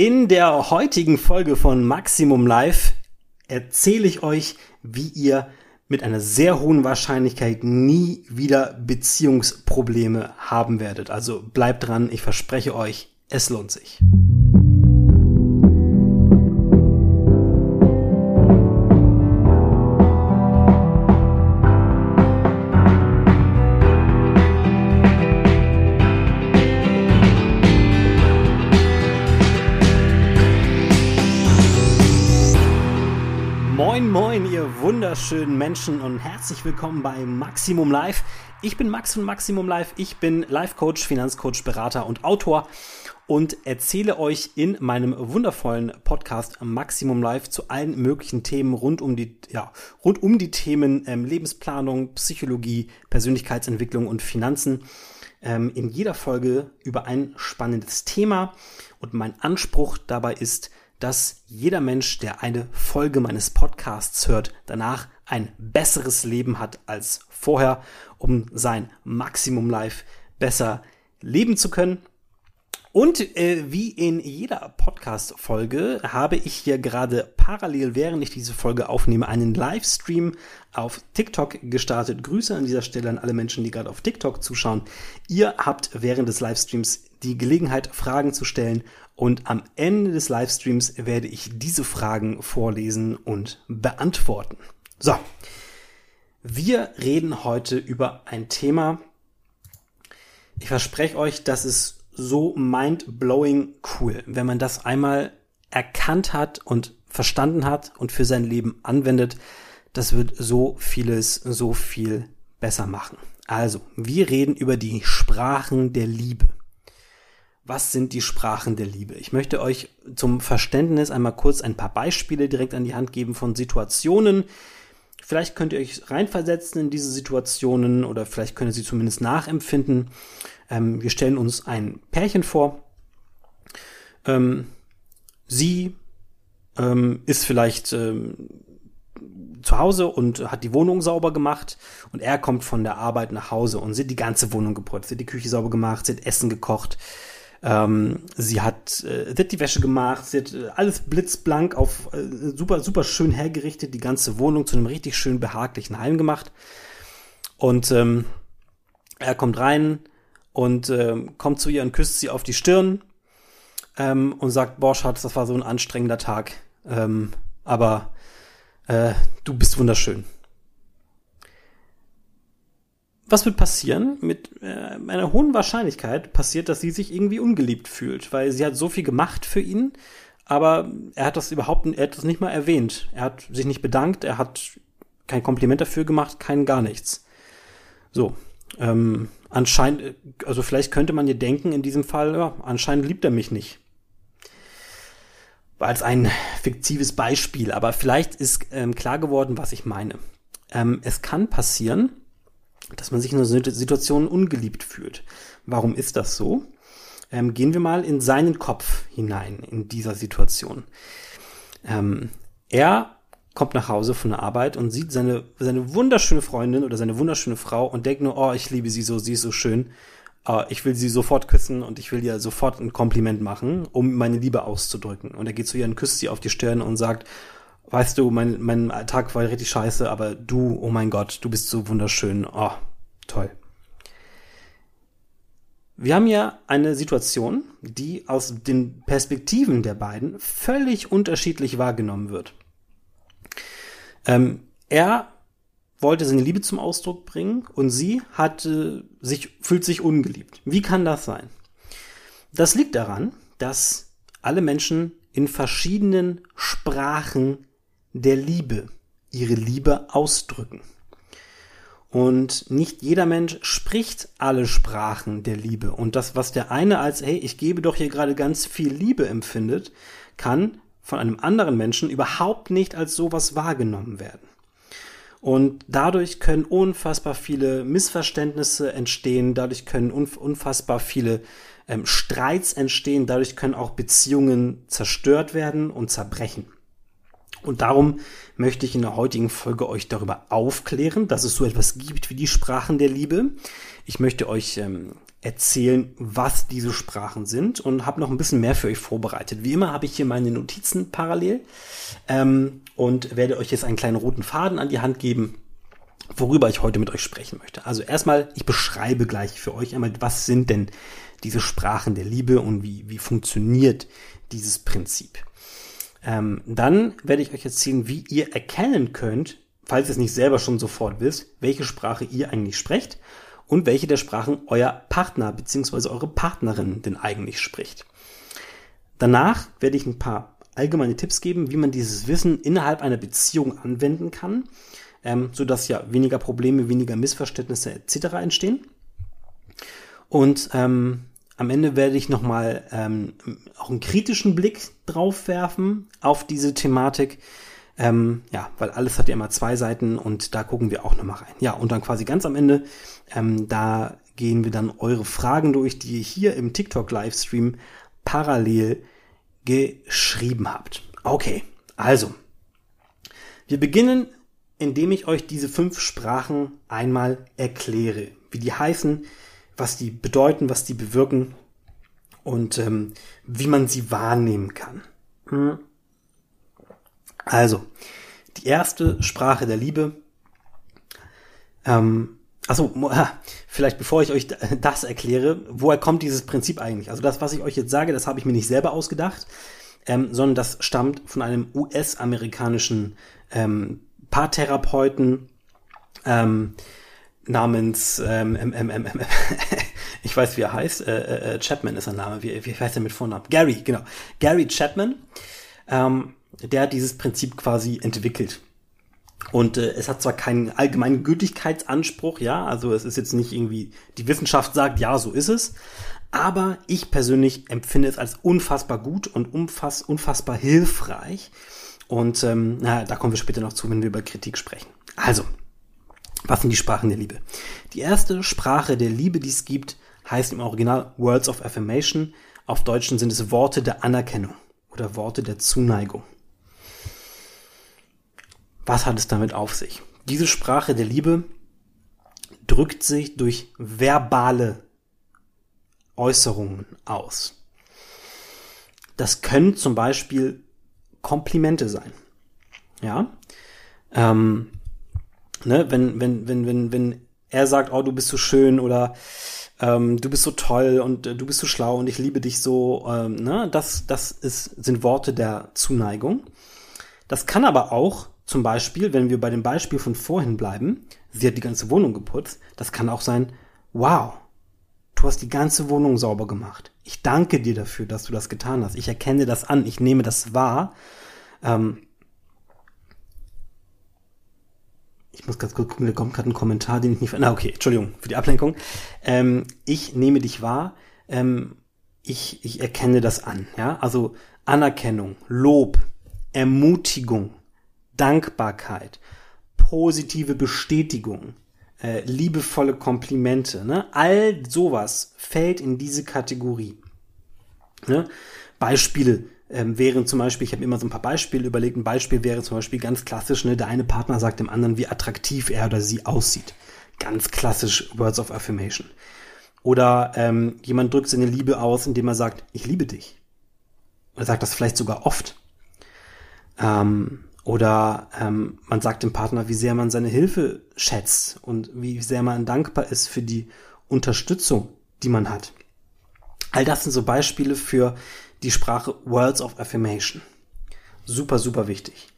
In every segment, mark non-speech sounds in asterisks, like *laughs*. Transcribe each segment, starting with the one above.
In der heutigen Folge von Maximum Live erzähle ich euch, wie ihr mit einer sehr hohen Wahrscheinlichkeit nie wieder Beziehungsprobleme haben werdet. Also bleibt dran, ich verspreche euch, es lohnt sich. Herzlich willkommen bei Maximum Live. Ich bin Max von Maximum Live. Ich bin Life Coach, Finanzcoach, Berater und Autor und erzähle euch in meinem wundervollen Podcast Maximum Live zu allen möglichen Themen rund um die, ja, rund um die Themen ähm, Lebensplanung, Psychologie, Persönlichkeitsentwicklung und Finanzen. Ähm, in jeder Folge über ein spannendes Thema und mein Anspruch dabei ist, dass jeder Mensch, der eine Folge meines Podcasts hört, danach ein besseres Leben hat als vorher, um sein Maximum Life besser leben zu können. Und äh, wie in jeder Podcast-Folge habe ich hier gerade parallel, während ich diese Folge aufnehme, einen Livestream auf TikTok gestartet. Grüße an dieser Stelle an alle Menschen, die gerade auf TikTok zuschauen. Ihr habt während des Livestreams die Gelegenheit, Fragen zu stellen und am Ende des Livestreams werde ich diese Fragen vorlesen und beantworten. So, wir reden heute über ein Thema. Ich verspreche euch, das ist so mind-blowing cool, wenn man das einmal erkannt hat und verstanden hat und für sein Leben anwendet. Das wird so vieles, so viel besser machen. Also, wir reden über die Sprachen der Liebe was sind die Sprachen der Liebe? Ich möchte euch zum Verständnis einmal kurz ein paar Beispiele direkt an die Hand geben von Situationen. Vielleicht könnt ihr euch reinversetzen in diese Situationen oder vielleicht könnt ihr sie zumindest nachempfinden. Ähm, wir stellen uns ein Pärchen vor. Ähm, sie ähm, ist vielleicht ähm, zu Hause und hat die Wohnung sauber gemacht und er kommt von der Arbeit nach Hause und sie hat die ganze Wohnung geputzt, sie die Küche sauber gemacht, sie hat Essen gekocht, ähm, sie hat, äh, sie hat die Wäsche gemacht, sie hat äh, alles blitzblank auf äh, super, super schön hergerichtet, die ganze Wohnung zu einem richtig schön behaglichen Heim gemacht. Und ähm, er kommt rein und äh, kommt zu ihr und küsst sie auf die Stirn ähm, und sagt, boah, Schatz, das war so ein anstrengender Tag. Ähm, aber äh, du bist wunderschön was wird passieren? Mit äh, einer hohen Wahrscheinlichkeit passiert, dass sie sich irgendwie ungeliebt fühlt, weil sie hat so viel gemacht für ihn, aber er hat das überhaupt, er hat das nicht mal erwähnt. Er hat sich nicht bedankt, er hat kein Kompliment dafür gemacht, kein gar nichts. So, ähm, anscheinend, also vielleicht könnte man ihr denken in diesem Fall, ja, anscheinend liebt er mich nicht. Als ein fiktives Beispiel, aber vielleicht ist ähm, klar geworden, was ich meine. Ähm, es kann passieren, dass man sich in einer Situation ungeliebt fühlt. Warum ist das so? Ähm, gehen wir mal in seinen Kopf hinein in dieser Situation. Ähm, er kommt nach Hause von der Arbeit und sieht seine, seine wunderschöne Freundin oder seine wunderschöne Frau und denkt nur, oh, ich liebe sie so, sie ist so schön. Uh, ich will sie sofort küssen und ich will ihr sofort ein Kompliment machen, um meine Liebe auszudrücken. Und er geht zu ihr und küsst sie auf die Stirn und sagt, weißt du, mein, mein Tag war richtig scheiße, aber du, oh mein Gott, du bist so wunderschön. Oh, toll. Wir haben ja eine Situation, die aus den Perspektiven der beiden völlig unterschiedlich wahrgenommen wird. Ähm, er wollte seine Liebe zum Ausdruck bringen und sie hat sich, fühlt sich ungeliebt. Wie kann das sein? Das liegt daran, dass alle Menschen in verschiedenen Sprachen der Liebe ihre Liebe ausdrücken. Und nicht jeder Mensch spricht alle Sprachen der Liebe. Und das, was der eine als, hey, ich gebe doch hier gerade ganz viel Liebe empfindet, kann von einem anderen Menschen überhaupt nicht als sowas wahrgenommen werden. Und dadurch können unfassbar viele Missverständnisse entstehen, dadurch können unfassbar viele ähm, Streits entstehen, dadurch können auch Beziehungen zerstört werden und zerbrechen. Und darum möchte ich in der heutigen Folge euch darüber aufklären, dass es so etwas gibt wie die Sprachen der Liebe. Ich möchte euch ähm, erzählen, was diese Sprachen sind und habe noch ein bisschen mehr für euch vorbereitet. Wie immer habe ich hier meine Notizen parallel ähm, und werde euch jetzt einen kleinen roten Faden an die Hand geben, worüber ich heute mit euch sprechen möchte. Also erstmal, ich beschreibe gleich für euch einmal, was sind denn diese Sprachen der Liebe und wie, wie funktioniert dieses Prinzip. Ähm, dann werde ich euch erzählen, wie ihr erkennen könnt, falls ihr es nicht selber schon sofort wisst, welche Sprache ihr eigentlich sprecht und welche der Sprachen euer Partner bzw. eure Partnerin denn eigentlich spricht. Danach werde ich ein paar allgemeine Tipps geben, wie man dieses Wissen innerhalb einer Beziehung anwenden kann, ähm, sodass ja weniger Probleme, weniger Missverständnisse etc. entstehen. Und ähm, am Ende werde ich nochmal ähm, auch einen kritischen Blick drauf werfen auf diese Thematik, ähm, ja, weil alles hat ja immer zwei Seiten und da gucken wir auch nochmal rein. Ja, und dann quasi ganz am Ende, ähm, da gehen wir dann eure Fragen durch, die ihr hier im TikTok-Livestream parallel geschrieben habt. Okay, also, wir beginnen, indem ich euch diese fünf Sprachen einmal erkläre, wie die heißen, was die bedeuten, was die bewirken und ähm, wie man sie wahrnehmen kann. Hm. Also, die erste Sprache der Liebe. Ähm, achso, vielleicht bevor ich euch *laughs* das erkläre, woher kommt dieses Prinzip eigentlich? Also das, was ich euch jetzt sage, das habe ich mir nicht selber ausgedacht, ähm, sondern das stammt von einem US-amerikanischen ähm, Paartherapeuten ähm, namens ähm, ähm, ähm, ähm, ich weiß, wie er heißt, äh, äh, Chapman ist sein Name, wie, wie heißt er mit Vornamen? Gary, genau. Gary Chapman. Ähm, der hat dieses Prinzip quasi entwickelt. Und äh, es hat zwar keinen allgemeinen Gültigkeitsanspruch, ja, also es ist jetzt nicht irgendwie, die Wissenschaft sagt, ja, so ist es, aber ich persönlich empfinde es als unfassbar gut und unfass, unfassbar hilfreich. Und ähm, na, da kommen wir später noch zu, wenn wir über Kritik sprechen. Also, was sind die Sprachen der Liebe? Die erste Sprache der Liebe, die es gibt, heißt im Original Words of Affirmation. Auf Deutschen sind es Worte der Anerkennung oder Worte der Zuneigung. Was hat es damit auf sich? Diese Sprache der Liebe drückt sich durch verbale Äußerungen aus. Das können zum Beispiel Komplimente sein. Ja. Ähm, ne, wenn, wenn, wenn, wenn, wenn er sagt, oh, du bist so schön oder ähm, du bist so toll und äh, du bist so schlau und ich liebe dich so, ähm, ne, das, das ist, sind Worte der Zuneigung. Das kann aber auch zum Beispiel, wenn wir bei dem Beispiel von vorhin bleiben, sie hat die ganze Wohnung geputzt, das kann auch sein, wow, du hast die ganze Wohnung sauber gemacht. Ich danke dir dafür, dass du das getan hast. Ich erkenne das an, ich nehme das wahr. Ähm ich muss ganz kurz gucken, da kommt gerade ein Kommentar, den ich nicht... Na okay, Entschuldigung für die Ablenkung. Ähm, ich nehme dich wahr. Ähm, ich, ich erkenne das an. Ja, also Anerkennung, Lob, Ermutigung, Dankbarkeit, positive Bestätigung, äh, liebevolle Komplimente, ne? all sowas fällt in diese Kategorie. Ne? Beispiele ähm, wären zum Beispiel, ich habe immer so ein paar Beispiele überlegt, ein Beispiel wäre zum Beispiel ganz klassisch, ne? der eine Partner sagt dem anderen, wie attraktiv er oder sie aussieht. Ganz klassisch Words of Affirmation. Oder ähm, jemand drückt seine Liebe aus, indem er sagt, ich liebe dich. Er sagt das vielleicht sogar oft. Ähm, oder ähm, man sagt dem Partner, wie sehr man seine Hilfe schätzt und wie sehr man dankbar ist für die Unterstützung, die man hat. All das sind so Beispiele für die Sprache Words of Affirmation. Super, super wichtig.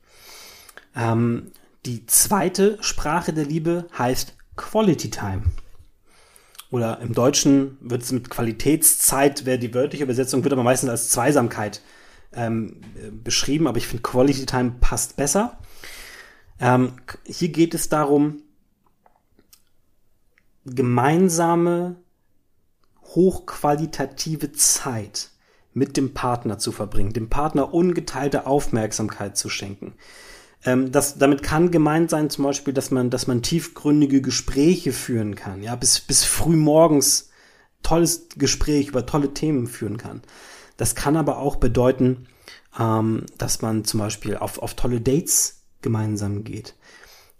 Ähm, die zweite Sprache der Liebe heißt Quality Time. Oder im Deutschen wird es mit Qualitätszeit, wäre die wörtliche Übersetzung, wird aber meistens als Zweisamkeit ähm, beschrieben, aber ich finde Quality Time passt besser. Ähm, hier geht es darum, gemeinsame, hochqualitative Zeit mit dem Partner zu verbringen, dem Partner ungeteilte Aufmerksamkeit zu schenken. Ähm, das, damit kann gemeint sein, zum Beispiel, dass man, dass man tiefgründige Gespräche führen kann, ja, bis, bis früh morgens tolles Gespräch über tolle Themen führen kann. Das kann aber auch bedeuten, ähm, dass man zum Beispiel auf, auf tolle Dates gemeinsam geht.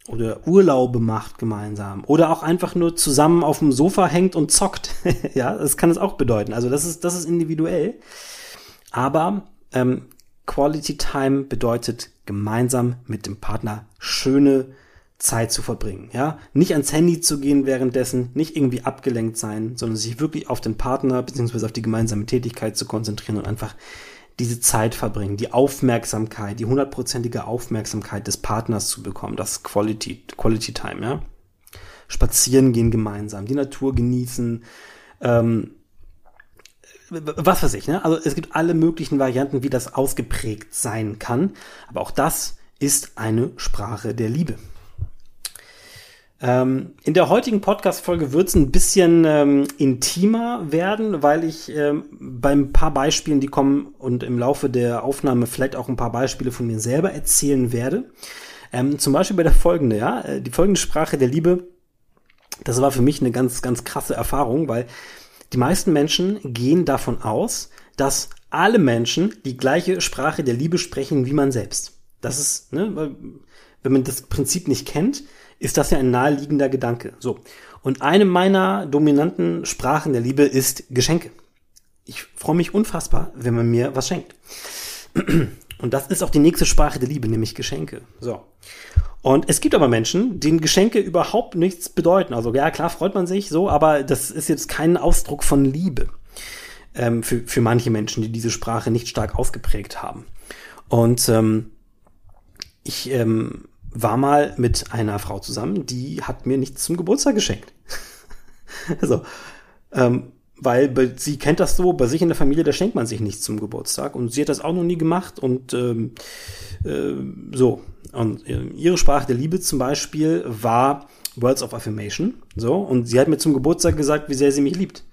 Oder Urlaube macht gemeinsam oder auch einfach nur zusammen auf dem Sofa hängt und zockt. *laughs* ja, das kann es auch bedeuten. Also das ist, das ist individuell. Aber ähm, Quality Time bedeutet gemeinsam mit dem Partner schöne Zeit zu verbringen, ja, nicht ans Handy zu gehen währenddessen, nicht irgendwie abgelenkt sein, sondern sich wirklich auf den Partner beziehungsweise auf die gemeinsame Tätigkeit zu konzentrieren und einfach diese Zeit verbringen, die Aufmerksamkeit, die hundertprozentige Aufmerksamkeit des Partners zu bekommen, das Quality, Quality Time, ja. Spazieren gehen gemeinsam, die Natur genießen, ähm, was weiß ich, ne? Also es gibt alle möglichen Varianten, wie das ausgeprägt sein kann, aber auch das ist eine Sprache der Liebe. Ähm, in der heutigen Podcast-Folge wird es ein bisschen ähm, intimer werden, weil ich ähm, beim paar Beispielen, die kommen und im Laufe der Aufnahme vielleicht auch ein paar Beispiele von mir selber erzählen werde. Ähm, zum Beispiel bei der folgende, ja, äh, die folgende Sprache der Liebe. Das war für mich eine ganz, ganz krasse Erfahrung, weil die meisten Menschen gehen davon aus, dass alle Menschen die gleiche Sprache der Liebe sprechen wie man selbst. Das ist, ne, wenn man das Prinzip nicht kennt, ist das ja ein naheliegender Gedanke. So. Und eine meiner dominanten Sprachen der Liebe ist Geschenke. Ich freue mich unfassbar, wenn man mir was schenkt. Und das ist auch die nächste Sprache der Liebe, nämlich Geschenke. So. Und es gibt aber Menschen, denen Geschenke überhaupt nichts bedeuten. Also ja, klar freut man sich so, aber das ist jetzt kein Ausdruck von Liebe ähm, für, für manche Menschen, die diese Sprache nicht stark ausgeprägt haben. Und ähm, ich ähm, war mal mit einer Frau zusammen, die hat mir nichts zum Geburtstag geschenkt. *laughs* also, ähm, weil sie kennt das so, bei sich in der Familie, da schenkt man sich nichts zum Geburtstag und sie hat das auch noch nie gemacht und ähm, äh, so. Und äh, ihre Sprache der Liebe zum Beispiel war Words of Affirmation, so, und sie hat mir zum Geburtstag gesagt, wie sehr sie mich liebt.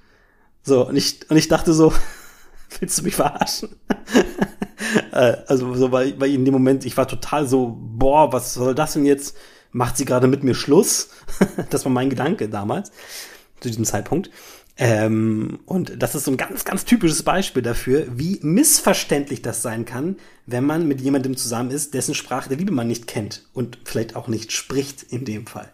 So, und ich, und ich dachte so, *laughs* willst du mich verarschen? *laughs* äh, also so weil, weil in dem Moment, ich war total so, boah, was soll das denn jetzt? Macht sie gerade mit mir Schluss? *laughs* das war mein Gedanke damals, zu diesem Zeitpunkt. Ähm, und das ist so ein ganz, ganz typisches Beispiel dafür, wie missverständlich das sein kann, wenn man mit jemandem zusammen ist, dessen Sprache der Liebe man nicht kennt und vielleicht auch nicht spricht in dem Fall.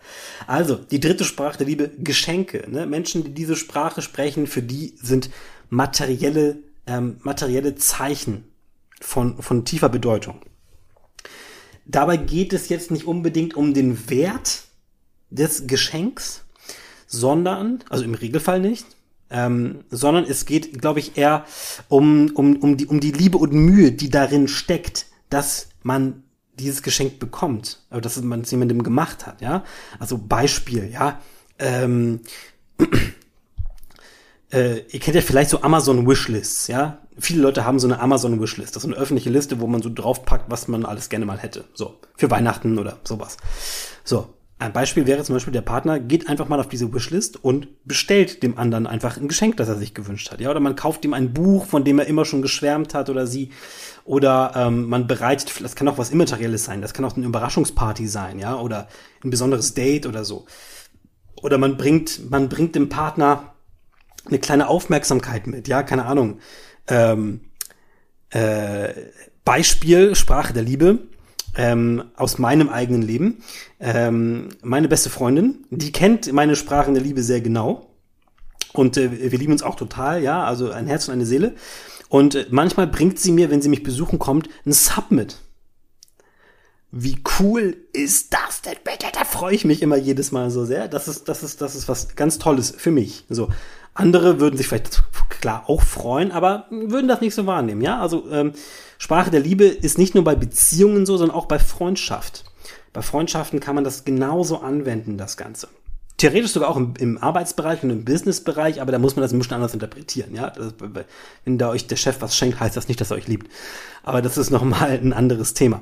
Also, die dritte Sprache der Liebe, Geschenke. Ne? Menschen, die diese Sprache sprechen, für die sind materielle, ähm, materielle Zeichen von, von tiefer Bedeutung. Dabei geht es jetzt nicht unbedingt um den Wert des Geschenks, sondern, also im Regelfall nicht, ähm, sondern es geht, glaube ich, eher um, um, um, die, um die Liebe und Mühe, die darin steckt, dass man dieses Geschenk bekommt, also dass man es jemandem gemacht hat, ja. Also Beispiel, ja. Ähm, äh, ihr kennt ja vielleicht so Amazon Wishlists, ja. Viele Leute haben so eine Amazon Wishlist. Das ist eine öffentliche Liste, wo man so draufpackt, was man alles gerne mal hätte. So. Für Weihnachten oder sowas. So. Ein Beispiel wäre zum Beispiel, der Partner geht einfach mal auf diese Wishlist und bestellt dem anderen einfach ein Geschenk, das er sich gewünscht hat. Ja, oder man kauft ihm ein Buch, von dem er immer schon geschwärmt hat oder sie. Oder ähm, man bereitet, das kann auch was Immaterielles sein, das kann auch eine Überraschungsparty sein, ja, oder ein besonderes Date oder so. Oder man bringt, man bringt dem Partner eine kleine Aufmerksamkeit mit, ja, keine Ahnung. Ähm, äh, Beispiel Sprache der Liebe ähm, aus meinem eigenen Leben. Ähm, meine beste Freundin, die kennt meine Sprache der Liebe sehr genau. Und äh, wir lieben uns auch total, ja, also ein Herz und eine Seele. Und äh, manchmal bringt sie mir, wenn sie mich besuchen kommt, ein Sub mit. Wie cool ist das denn bitte? Da freue ich mich immer jedes Mal so sehr. Das ist, das ist, das ist was ganz Tolles für mich. So. Andere würden sich vielleicht klar auch freuen, aber würden das nicht so wahrnehmen. Ja, also ähm, Sprache der Liebe ist nicht nur bei Beziehungen so, sondern auch bei Freundschaft. Bei Freundschaften kann man das genauso anwenden, das Ganze. Theoretisch sogar auch im, im Arbeitsbereich und im Businessbereich, aber da muss man das ein bisschen anders interpretieren. Ja, das, wenn da euch der Chef was schenkt, heißt das nicht, dass er euch liebt. Aber das ist nochmal ein anderes Thema.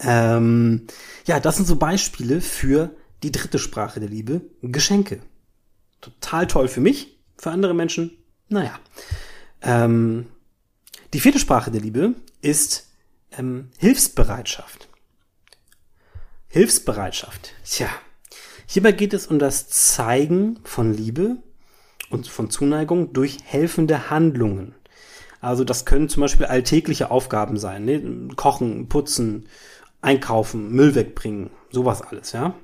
Ähm, ja, das sind so Beispiele für die dritte Sprache der Liebe, Geschenke total toll für mich, für andere Menschen, naja. Ähm, die vierte Sprache der Liebe ist ähm, Hilfsbereitschaft. Hilfsbereitschaft. Tja, hierbei geht es um das Zeigen von Liebe und von Zuneigung durch helfende Handlungen. Also das können zum Beispiel alltägliche Aufgaben sein, ne? kochen, putzen, einkaufen, Müll wegbringen, sowas alles, ja.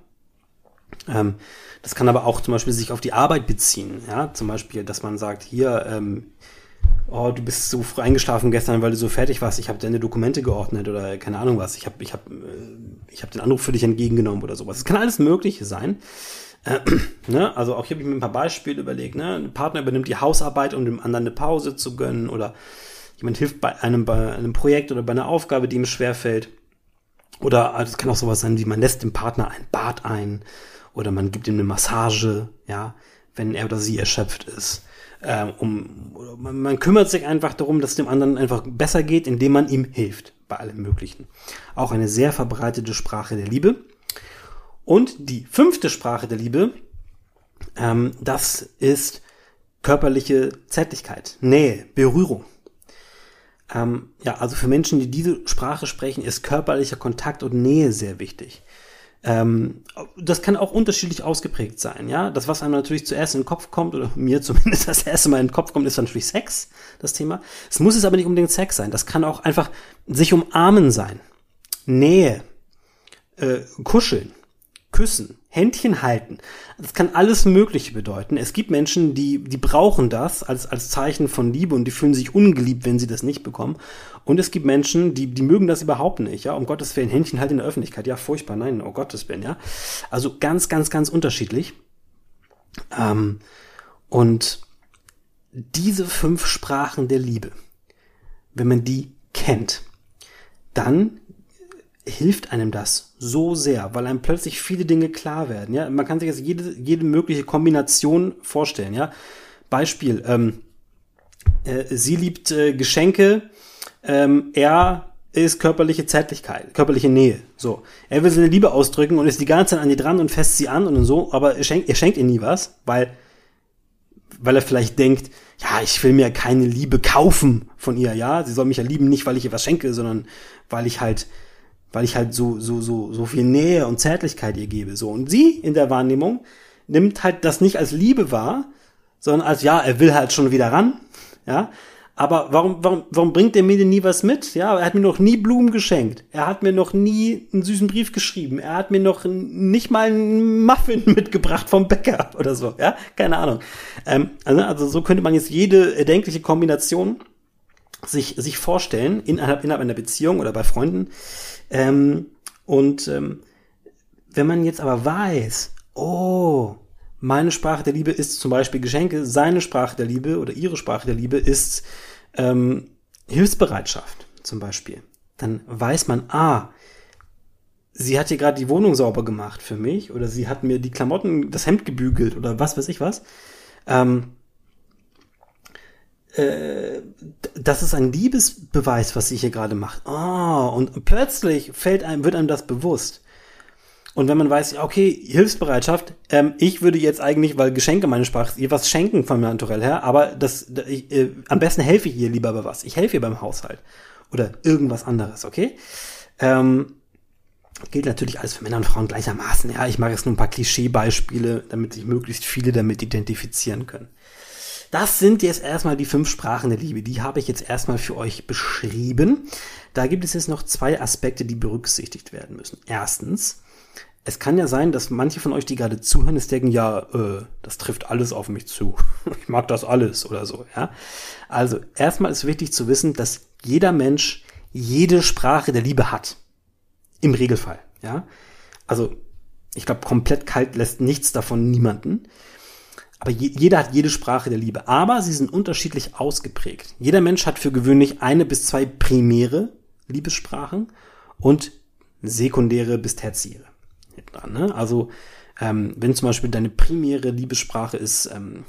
Ähm, das kann aber auch zum Beispiel sich auf die Arbeit beziehen, ja. Zum Beispiel, dass man sagt, hier, ähm, oh, du bist so früh eingeschlafen gestern, weil du so fertig warst, ich habe deine Dokumente geordnet oder keine Ahnung was, ich habe ich hab, äh, ich hab den Anruf für dich entgegengenommen oder sowas. Es kann alles Mögliche sein. Äh, *clears throat* ne? Also auch hier habe ich mir ein paar Beispiele überlegt. Ne? Ein Partner übernimmt die Hausarbeit, um dem anderen eine Pause zu gönnen oder jemand hilft bei einem, bei einem Projekt oder bei einer Aufgabe, die ihm schwerfällt. Oder es kann auch sowas sein, wie man lässt dem Partner ein Bad ein oder man gibt ihm eine Massage, ja, wenn er oder sie erschöpft ist. Ähm, um, man, kümmert sich einfach darum, dass dem anderen einfach besser geht, indem man ihm hilft bei allem Möglichen. Auch eine sehr verbreitete Sprache der Liebe. Und die fünfte Sprache der Liebe, ähm, das ist körperliche Zärtlichkeit, Nähe, Berührung. Ähm, ja, also für Menschen, die diese Sprache sprechen, ist körperlicher Kontakt und Nähe sehr wichtig. Ähm, das kann auch unterschiedlich ausgeprägt sein, ja. Das, was einem natürlich zuerst in den Kopf kommt, oder mir *laughs* zumindest das erste Mal in den Kopf kommt, ist natürlich Sex, das Thema. Es muss es aber nicht unbedingt Sex sein. Das kann auch einfach sich umarmen sein. Nähe, äh, kuscheln, küssen, Händchen halten. Das kann alles Mögliche bedeuten. Es gibt Menschen, die, die brauchen das als, als Zeichen von Liebe und die fühlen sich ungeliebt, wenn sie das nicht bekommen. Und es gibt Menschen, die, die mögen das überhaupt nicht, ja. Um Gottes Willen, Händchen halt in der Öffentlichkeit. Ja, furchtbar, nein, oh Gottes Willen, ja. Also ganz, ganz, ganz unterschiedlich. Ähm, und diese fünf Sprachen der Liebe, wenn man die kennt, dann hilft einem das so sehr, weil einem plötzlich viele Dinge klar werden. Ja, man kann sich jetzt jede, jede mögliche Kombination vorstellen. Ja, Beispiel: ähm, äh, Sie liebt äh, Geschenke, ähm, er ist körperliche Zärtlichkeit, körperliche Nähe. So, er will seine Liebe ausdrücken und ist die ganze Zeit an ihr dran und fässt sie an und so, aber er schenkt, er schenkt ihr nie was, weil weil er vielleicht denkt, ja, ich will mir keine Liebe kaufen von ihr, ja, sie soll mich ja lieben, nicht weil ich ihr was schenke, sondern weil ich halt weil ich halt so, so, so, so viel Nähe und Zärtlichkeit ihr gebe. So. Und sie in der Wahrnehmung nimmt halt das nicht als Liebe wahr, sondern als, ja, er will halt schon wieder ran, ja. Aber warum, warum, warum bringt er mir denn nie was mit? Ja, er hat mir noch nie Blumen geschenkt. Er hat mir noch nie einen süßen Brief geschrieben. Er hat mir noch nicht mal einen Muffin *laughs* mitgebracht vom Bäcker oder so. Ja, keine Ahnung. Ähm, also, also so könnte man jetzt jede erdenkliche Kombination sich, sich vorstellen innerhalb, innerhalb einer Beziehung oder bei Freunden. Ähm, und ähm, wenn man jetzt aber weiß, oh, meine Sprache der Liebe ist zum Beispiel Geschenke, seine Sprache der Liebe oder ihre Sprache der Liebe ist ähm, Hilfsbereitschaft zum Beispiel, dann weiß man, ah, sie hat hier gerade die Wohnung sauber gemacht für mich oder sie hat mir die Klamotten, das Hemd gebügelt oder was weiß ich was. Ähm, äh, das ist ein Liebesbeweis, was sie hier gerade macht. Oh, und plötzlich fällt einem, wird einem das bewusst. Und wenn man weiß, okay, Hilfsbereitschaft, ähm, ich würde jetzt eigentlich, weil Geschenke meine Sprache, ihr was schenken von mir naturell her, aber das, ich, äh, am besten helfe ich ihr lieber bei was. Ich helfe ihr beim Haushalt. Oder irgendwas anderes, okay? Ähm, gilt natürlich alles für Männer und Frauen gleichermaßen. Ja, ich mache jetzt nur ein paar Klischeebeispiele, damit sich möglichst viele damit identifizieren können. Das sind jetzt erstmal die fünf Sprachen der Liebe. Die habe ich jetzt erstmal für euch beschrieben. Da gibt es jetzt noch zwei Aspekte, die berücksichtigt werden müssen. Erstens, es kann ja sein, dass manche von euch, die gerade zuhören, es denken, ja, äh, das trifft alles auf mich zu. *laughs* ich mag das alles oder so, ja. Also, erstmal ist wichtig zu wissen, dass jeder Mensch jede Sprache der Liebe hat. Im Regelfall, ja. Also, ich glaube, komplett kalt lässt nichts davon niemanden. Aber je, jeder hat jede Sprache der Liebe. Aber sie sind unterschiedlich ausgeprägt. Jeder Mensch hat für gewöhnlich eine bis zwei primäre Liebessprachen und sekundäre bis tertiäre. Ne? Also ähm, wenn zum Beispiel deine primäre Liebessprache ist ähm,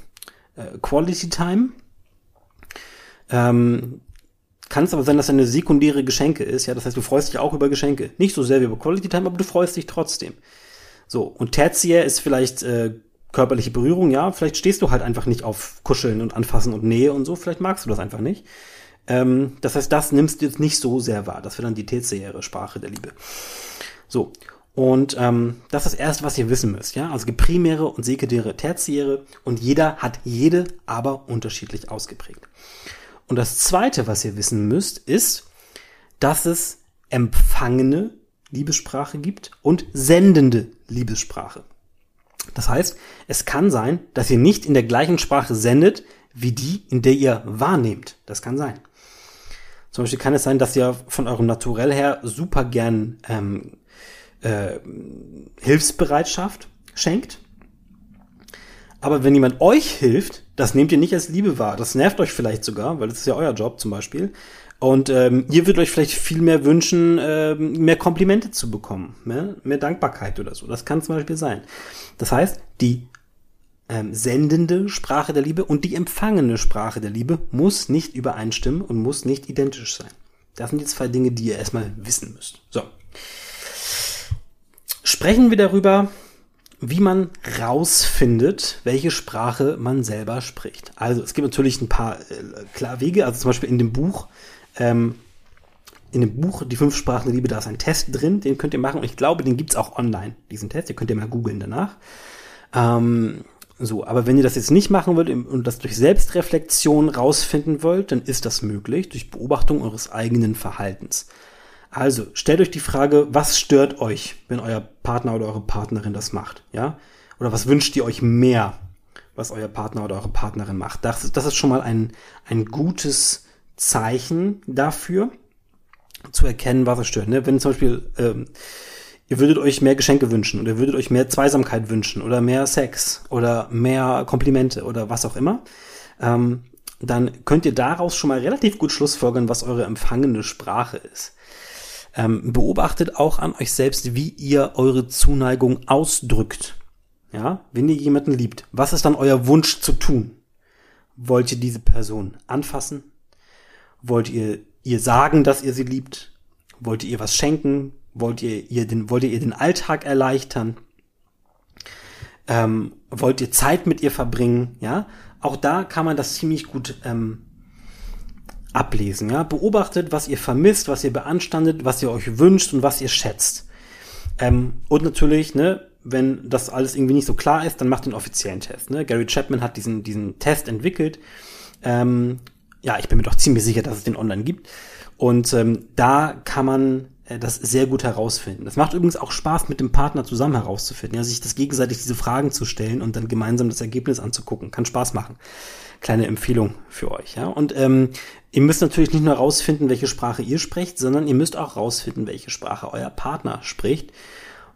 äh, Quality Time, ähm, kann es aber sein, dass deine sekundäre Geschenke ist. Ja, das heißt, du freust dich auch über Geschenke. Nicht so sehr wie über Quality Time, aber du freust dich trotzdem. So, und tertiär ist vielleicht äh, körperliche Berührung, ja, vielleicht stehst du halt einfach nicht auf Kuscheln und Anfassen und Nähe und so, vielleicht magst du das einfach nicht. Ähm, das heißt, das nimmst du jetzt nicht so sehr wahr. Das wäre dann die tertiäre Sprache der Liebe. So. Und ähm, das ist das Erste, was ihr wissen müsst. Ja? Also primäre und sekundäre, tertiäre. Und jeder hat jede aber unterschiedlich ausgeprägt. Und das Zweite, was ihr wissen müsst, ist, dass es empfangene Liebessprache gibt und sendende Liebessprache. Das heißt, es kann sein, dass ihr nicht in der gleichen Sprache sendet, wie die, in der ihr wahrnehmt. Das kann sein. Zum Beispiel kann es sein, dass ihr von eurem Naturell her super gern ähm, äh, Hilfsbereitschaft schenkt. Aber wenn jemand euch hilft, das nehmt ihr nicht als Liebe wahr. Das nervt euch vielleicht sogar, weil das ist ja euer Job zum Beispiel. Und ähm, ihr würdet euch vielleicht viel mehr wünschen, äh, mehr Komplimente zu bekommen, mehr, mehr Dankbarkeit oder so. Das kann zum Beispiel sein. Das heißt, die ähm, sendende Sprache der Liebe und die empfangene Sprache der Liebe muss nicht übereinstimmen und muss nicht identisch sein. Das sind die zwei Dinge, die ihr erstmal wissen müsst. So. Sprechen wir darüber, wie man rausfindet, welche Sprache man selber spricht. Also es gibt natürlich ein paar äh, klar Wege, also zum Beispiel in dem Buch, ähm, in dem Buch Die fünf Sprachen der Liebe, da ist ein Test drin, den könnt ihr machen und ich glaube, den gibt's auch online, diesen Test, ihr könnt ihr mal googeln danach. Ähm, so, aber wenn ihr das jetzt nicht machen wollt und das durch Selbstreflexion rausfinden wollt, dann ist das möglich durch Beobachtung eures eigenen Verhaltens. Also, stellt euch die Frage, was stört euch, wenn euer Partner oder eure Partnerin das macht, ja? Oder was wünscht ihr euch mehr, was euer Partner oder eure Partnerin macht? Das, das ist schon mal ein, ein gutes Zeichen dafür, zu erkennen, was es stört. Ne? Wenn zum Beispiel ähm, ihr würdet euch mehr Geschenke wünschen oder würdet euch mehr Zweisamkeit wünschen oder mehr Sex oder mehr Komplimente oder was auch immer, ähm, dann könnt ihr daraus schon mal relativ gut schlussfolgern, was eure empfangene Sprache ist. Ähm, beobachtet auch an euch selbst, wie ihr eure Zuneigung ausdrückt. Ja, wenn ihr jemanden liebt, was ist dann euer Wunsch zu tun? Wollt ihr diese Person anfassen? Wollt ihr ihr sagen, dass ihr sie liebt? Wollt ihr ihr was schenken? Wollt ihr ihr den, wollt ihr ihr den Alltag erleichtern? Ähm, wollt ihr Zeit mit ihr verbringen? Ja, auch da kann man das ziemlich gut ähm, ablesen. Ja, beobachtet, was ihr vermisst, was ihr beanstandet, was ihr euch wünscht und was ihr schätzt. Ähm, und natürlich, ne, wenn das alles irgendwie nicht so klar ist, dann macht den offiziellen Test. Ne? Gary Chapman hat diesen diesen Test entwickelt. Ähm, ja, ich bin mir doch ziemlich sicher, dass es den online gibt. Und ähm, da kann man äh, das sehr gut herausfinden. Das macht übrigens auch Spaß, mit dem Partner zusammen herauszufinden, ja, sich das gegenseitig diese Fragen zu stellen und dann gemeinsam das Ergebnis anzugucken. Kann Spaß machen. Kleine Empfehlung für euch, ja. Und ähm, ihr müsst natürlich nicht nur herausfinden, welche Sprache ihr sprecht, sondern ihr müsst auch herausfinden, welche Sprache euer Partner spricht.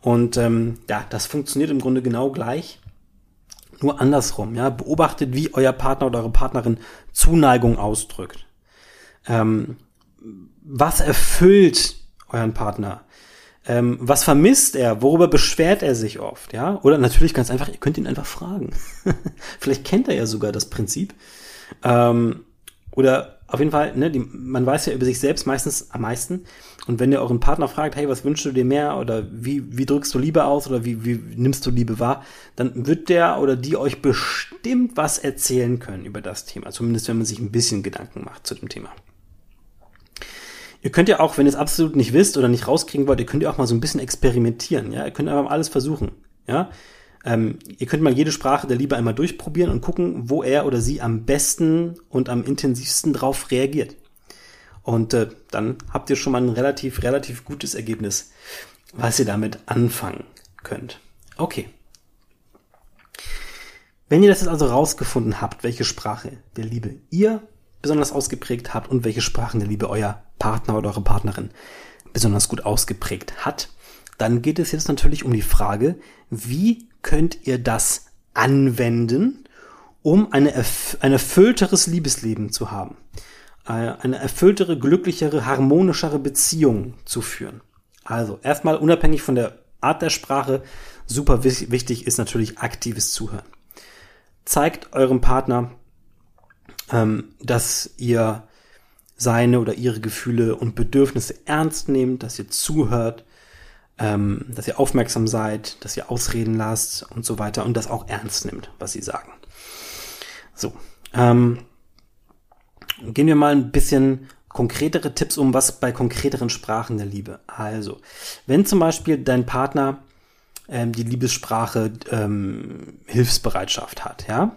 Und ähm, ja, das funktioniert im Grunde genau gleich. Nur andersrum, ja. Beobachtet, wie euer Partner oder eure Partnerin Zuneigung ausdrückt. Ähm, was erfüllt euren Partner? Ähm, was vermisst er? Worüber beschwert er sich oft? Ja, oder natürlich ganz einfach, ihr könnt ihn einfach fragen. *laughs* Vielleicht kennt er ja sogar das Prinzip. Ähm, oder auf jeden Fall, ne, die, man weiß ja über sich selbst meistens am meisten. Und wenn ihr euren Partner fragt, hey, was wünschst du dir mehr? Oder wie, wie drückst du Liebe aus? Oder wie, wie nimmst du Liebe wahr? Dann wird der oder die euch bestimmt was erzählen können über das Thema. Zumindest wenn man sich ein bisschen Gedanken macht zu dem Thema. Ihr könnt ja auch, wenn ihr es absolut nicht wisst oder nicht rauskriegen wollt, ihr könnt ja auch mal so ein bisschen experimentieren. Ja, ihr könnt einfach alles versuchen. Ja, ähm, ihr könnt mal jede Sprache der Liebe einmal durchprobieren und gucken, wo er oder sie am besten und am intensivsten drauf reagiert. Und äh, dann habt ihr schon mal ein relativ, relativ gutes Ergebnis, was ihr damit anfangen könnt. Okay. Wenn ihr das jetzt also rausgefunden habt, welche Sprache der Liebe ihr besonders ausgeprägt habt und welche Sprachen der Liebe euer Partner oder eure Partnerin besonders gut ausgeprägt hat, dann geht es jetzt natürlich um die Frage, wie könnt ihr das anwenden, um eine, ein erfüllteres Liebesleben zu haben, äh, eine erfülltere, glücklichere, harmonischere Beziehung zu führen. Also erstmal unabhängig von der Art der Sprache, super wichtig ist natürlich aktives Zuhören. Zeigt eurem Partner, ähm, dass ihr seine oder ihre Gefühle und Bedürfnisse ernst nehmt, dass ihr zuhört, ähm, dass ihr aufmerksam seid, dass ihr ausreden lasst und so weiter und das auch ernst nimmt, was sie sagen. So, ähm, gehen wir mal ein bisschen konkretere Tipps um, was bei konkreteren Sprachen der Liebe. Also, wenn zum Beispiel dein Partner ähm, die Liebessprache ähm, Hilfsbereitschaft hat, ja,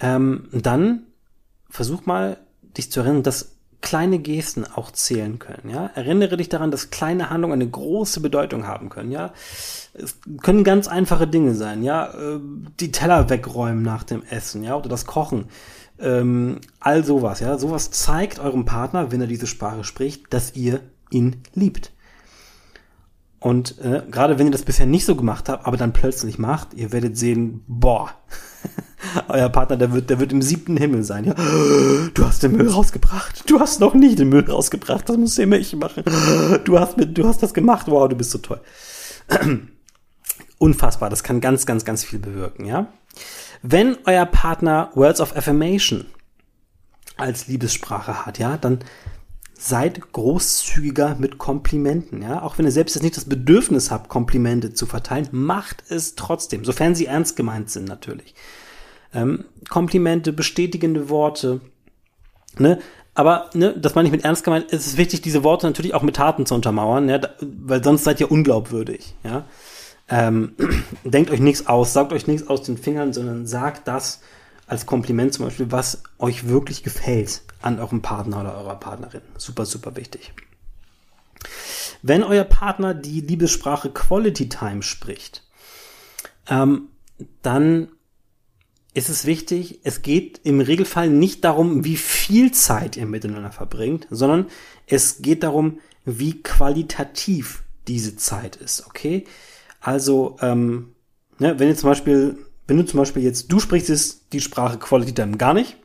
ähm, dann versuch mal, dich zu erinnern, dass kleine Gesten auch zählen können, ja. Erinnere dich daran, dass kleine Handlungen eine große Bedeutung haben können, ja. Es können ganz einfache Dinge sein, ja. Äh, die Teller wegräumen nach dem Essen, ja, oder das Kochen. Ähm, all sowas, ja. Sowas zeigt eurem Partner, wenn er diese Sprache spricht, dass ihr ihn liebt. Und äh, gerade wenn ihr das bisher nicht so gemacht habt, aber dann plötzlich macht, ihr werdet sehen, boah, *laughs* euer Partner, der wird, der wird im siebten Himmel sein. Ja, du hast den Müll rausgebracht. Du hast noch nie den Müll rausgebracht. Das muss immer ich machen. Du hast mit, du hast das gemacht. Wow, du bist so toll. *clears throat* Unfassbar. Das kann ganz, ganz, ganz viel bewirken. Ja. Wenn euer Partner Words of Affirmation als Liebessprache hat, ja, dann seid großzügiger mit Komplimenten, ja. Auch wenn ihr selbst jetzt nicht das Bedürfnis habt, Komplimente zu verteilen, macht es trotzdem, sofern sie ernst gemeint sind natürlich. Ähm, Komplimente, bestätigende Worte, ne. Aber, ne, das meine ich mit ernst gemeint, es ist wichtig, diese Worte natürlich auch mit Taten zu untermauern, ja, weil sonst seid ihr unglaubwürdig, ja. Ähm, *clears throat* denkt euch nichts aus, saugt euch nichts aus den Fingern, sondern sagt das als Kompliment zum Beispiel, was euch wirklich gefällt an eurem Partner oder eurer Partnerin. Super, super wichtig. Wenn euer Partner die Liebessprache Quality Time spricht, ähm, dann ist es wichtig, es geht im Regelfall nicht darum, wie viel Zeit ihr miteinander verbringt, sondern es geht darum, wie qualitativ diese Zeit ist, okay? Also, ähm, ne, wenn ihr zum Beispiel, wenn du zum Beispiel jetzt, du sprichst jetzt die Sprache Quality Time gar nicht,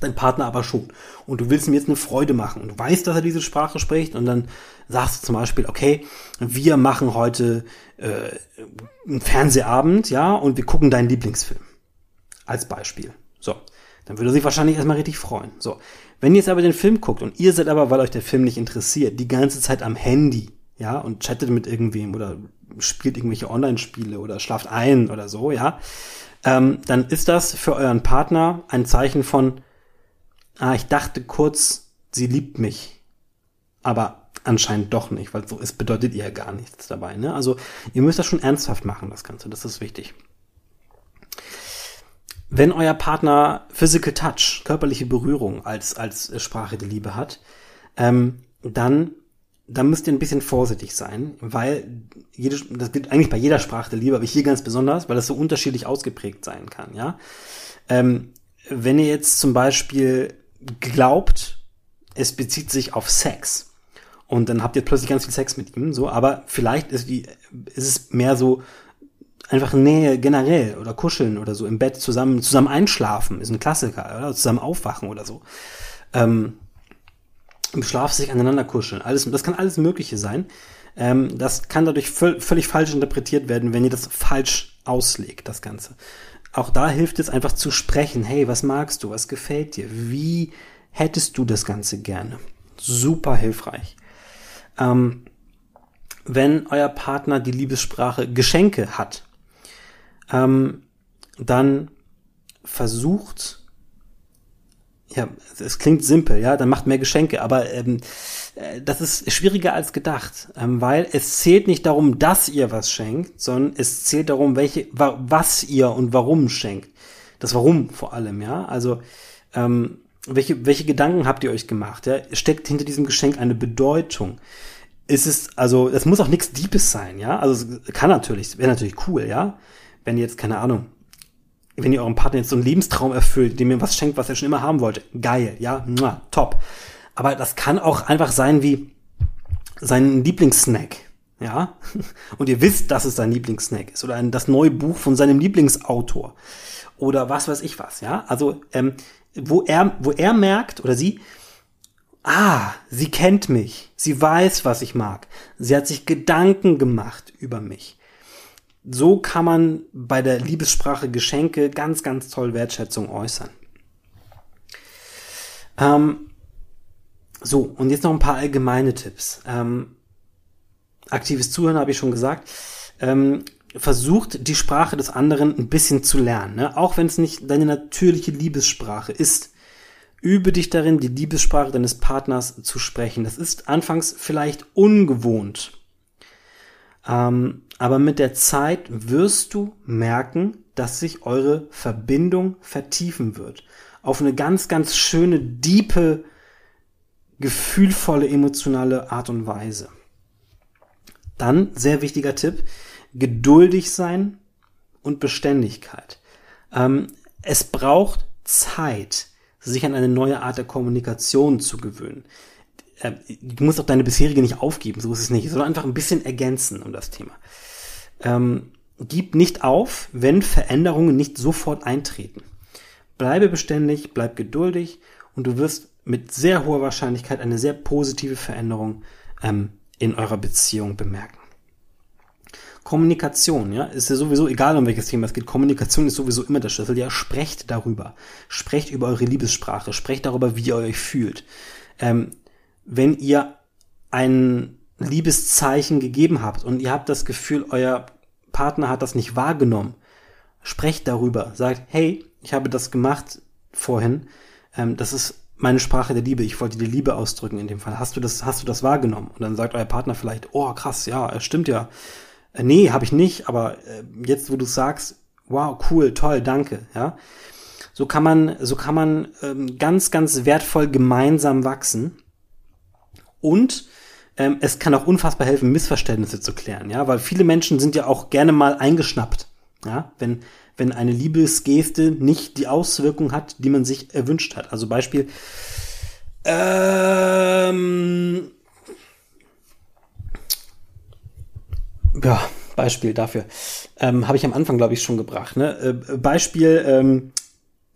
dein Partner aber schon. Und du willst ihm jetzt eine Freude machen und du weißt, dass er diese Sprache spricht und dann sagst du zum Beispiel, okay, wir machen heute äh, einen Fernsehabend, ja, und wir gucken deinen Lieblingsfilm. Als Beispiel. So. Dann würde er sich wahrscheinlich erstmal richtig freuen. So. Wenn ihr jetzt aber den Film guckt und ihr seid aber, weil euch der Film nicht interessiert, die ganze Zeit am Handy, ja, und chattet mit irgendwem oder spielt irgendwelche Online-Spiele oder schlaft ein oder so, ja, ähm, dann ist das für euren Partner ein Zeichen von, ah, ich dachte kurz, sie liebt mich. Aber anscheinend doch nicht, weil so es bedeutet ihr ja gar nichts dabei. Ne? Also ihr müsst das schon ernsthaft machen, das Ganze. Das ist wichtig. Wenn euer Partner Physical Touch, körperliche Berührung als, als Sprache der Liebe hat, ähm, dann, dann müsst ihr ein bisschen vorsichtig sein, weil jede, das gilt eigentlich bei jeder Sprache der Liebe, aber hier ganz besonders, weil das so unterschiedlich ausgeprägt sein kann, ja. Ähm, wenn ihr jetzt zum Beispiel glaubt, es bezieht sich auf Sex. Und dann habt ihr plötzlich ganz viel Sex mit ihm, so, aber vielleicht ist, die, ist es mehr so einfach Nähe generell oder kuscheln oder so im Bett zusammen, zusammen einschlafen, ist ein Klassiker, oder? Zusammen aufwachen oder so. Ähm, Im Schlaf sich aneinander kuscheln. Alles, das kann alles Mögliche sein. Ähm, das kann dadurch völlig falsch interpretiert werden, wenn ihr das falsch auslegt, das Ganze auch da hilft es einfach zu sprechen. Hey, was magst du? Was gefällt dir? Wie hättest du das Ganze gerne? Super hilfreich. Ähm, wenn euer Partner die Liebessprache Geschenke hat, ähm, dann versucht ja, es klingt simpel, ja, dann macht mehr Geschenke, aber ähm, äh, das ist schwieriger als gedacht, ähm, weil es zählt nicht darum, dass ihr was schenkt, sondern es zählt darum, welche, wa was ihr und warum schenkt. Das Warum vor allem, ja. Also ähm, welche, welche Gedanken habt ihr euch gemacht? Ja? Steckt hinter diesem Geschenk eine Bedeutung? Ist es, also, es muss auch nichts Diebes sein, ja. Also es kann natürlich, wäre natürlich cool, ja. Wenn ihr jetzt, keine Ahnung, wenn ihr eurem Partner jetzt so einen Lebenstraum erfüllt, dem ihr was schenkt, was er schon immer haben wollte, geil, ja, Mua, top. Aber das kann auch einfach sein wie sein Lieblingssnack, ja. *laughs* Und ihr wisst, dass es sein Lieblingssnack ist oder ein, das neue Buch von seinem Lieblingsautor oder was weiß ich was, ja. Also ähm, wo er, wo er merkt oder sie, ah, sie kennt mich, sie weiß, was ich mag, sie hat sich Gedanken gemacht über mich so kann man bei der Liebessprache Geschenke ganz, ganz toll Wertschätzung äußern. Ähm, so, und jetzt noch ein paar allgemeine Tipps. Ähm, aktives Zuhören habe ich schon gesagt. Ähm, versucht die Sprache des anderen ein bisschen zu lernen, ne? auch wenn es nicht deine natürliche Liebessprache ist. Übe dich darin, die Liebessprache deines Partners zu sprechen. Das ist anfangs vielleicht ungewohnt. Ähm, aber mit der Zeit wirst du merken, dass sich eure Verbindung vertiefen wird. Auf eine ganz, ganz schöne, diepe gefühlvolle, emotionale Art und Weise. Dann, sehr wichtiger Tipp, geduldig sein und Beständigkeit. Ähm, es braucht Zeit, sich an eine neue Art der Kommunikation zu gewöhnen. Äh, du musst auch deine bisherige nicht aufgeben, so ist es nicht, sondern einfach ein bisschen ergänzen um das Thema. Ähm, gib nicht auf, wenn Veränderungen nicht sofort eintreten. Bleibe beständig, bleib geduldig und du wirst mit sehr hoher Wahrscheinlichkeit eine sehr positive Veränderung ähm, in eurer Beziehung bemerken. Kommunikation, ja, ist ja sowieso egal, um welches Thema es geht. Kommunikation ist sowieso immer der Schlüssel. Ja, sprecht darüber. Sprecht über eure Liebessprache. Sprecht darüber, wie ihr euch fühlt. Ähm, wenn ihr ein Liebeszeichen gegeben habt und ihr habt das Gefühl, euer Partner hat das nicht wahrgenommen, sprecht darüber. Sagt, hey, ich habe das gemacht vorhin. Ähm, das ist meine Sprache der Liebe. Ich wollte die Liebe ausdrücken in dem Fall. Hast du das, hast du das wahrgenommen? Und dann sagt euer Partner vielleicht, oh krass, ja, stimmt ja. Äh, nee, habe ich nicht, aber äh, jetzt, wo du sagst, wow, cool, toll, danke, ja. So kann man, so kann man ähm, ganz, ganz wertvoll gemeinsam wachsen. Und ähm, es kann auch unfassbar helfen, Missverständnisse zu klären, ja, weil viele Menschen sind ja auch gerne mal eingeschnappt, ja, wenn, wenn eine Liebesgeste nicht die Auswirkung hat, die man sich erwünscht hat. Also Beispiel, ähm, ja, Beispiel dafür. Ähm, Habe ich am Anfang, glaube ich, schon gebracht. Ne? Äh, Beispiel, ähm,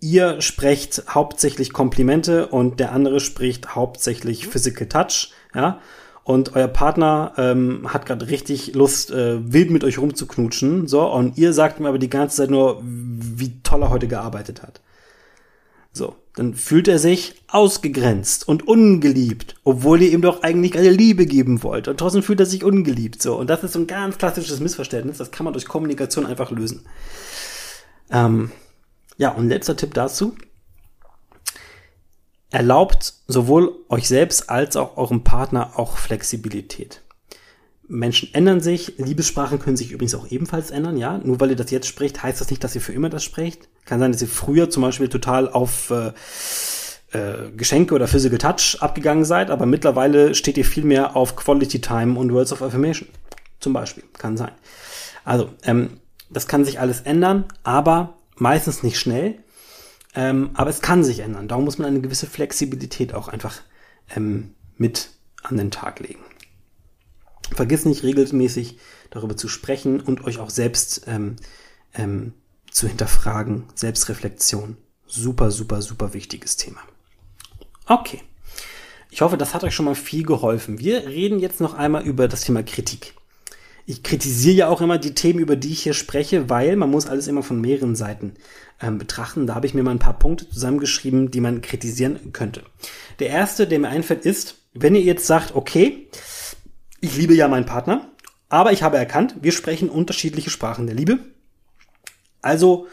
ihr sprecht hauptsächlich Komplimente und der andere spricht hauptsächlich Physical Touch, ja. Und euer Partner ähm, hat gerade richtig Lust, äh, wild mit euch rumzuknutschen, so, und ihr sagt ihm aber die ganze Zeit nur, wie toll er heute gearbeitet hat. So, dann fühlt er sich ausgegrenzt und ungeliebt, obwohl ihr ihm doch eigentlich eine Liebe geben wollt. Und trotzdem fühlt er sich ungeliebt. So, und das ist so ein ganz klassisches Missverständnis. Das kann man durch Kommunikation einfach lösen. Ähm, ja, und letzter Tipp dazu. Erlaubt sowohl euch selbst als auch eurem Partner auch Flexibilität. Menschen ändern sich, Liebessprachen können sich übrigens auch ebenfalls ändern, ja. Nur weil ihr das jetzt spricht, heißt das nicht, dass ihr für immer das sprecht. Kann sein, dass ihr früher zum Beispiel total auf äh, äh, Geschenke oder Physical Touch abgegangen seid, aber mittlerweile steht ihr viel mehr auf Quality Time und Words of Affirmation. Zum Beispiel. Kann sein. Also, ähm, das kann sich alles ändern, aber meistens nicht schnell. Ähm, aber es kann sich ändern. Darum muss man eine gewisse Flexibilität auch einfach ähm, mit an den Tag legen. Vergiss nicht regelmäßig darüber zu sprechen und euch auch selbst ähm, ähm, zu hinterfragen. Selbstreflexion. Super, super, super wichtiges Thema. Okay. Ich hoffe, das hat euch schon mal viel geholfen. Wir reden jetzt noch einmal über das Thema Kritik. Ich kritisiere ja auch immer die Themen, über die ich hier spreche, weil man muss alles immer von mehreren Seiten ähm, betrachten. Da habe ich mir mal ein paar Punkte zusammengeschrieben, die man kritisieren könnte. Der erste, der mir einfällt, ist, wenn ihr jetzt sagt, okay, ich liebe ja meinen Partner, aber ich habe erkannt, wir sprechen unterschiedliche Sprachen der Liebe. Also,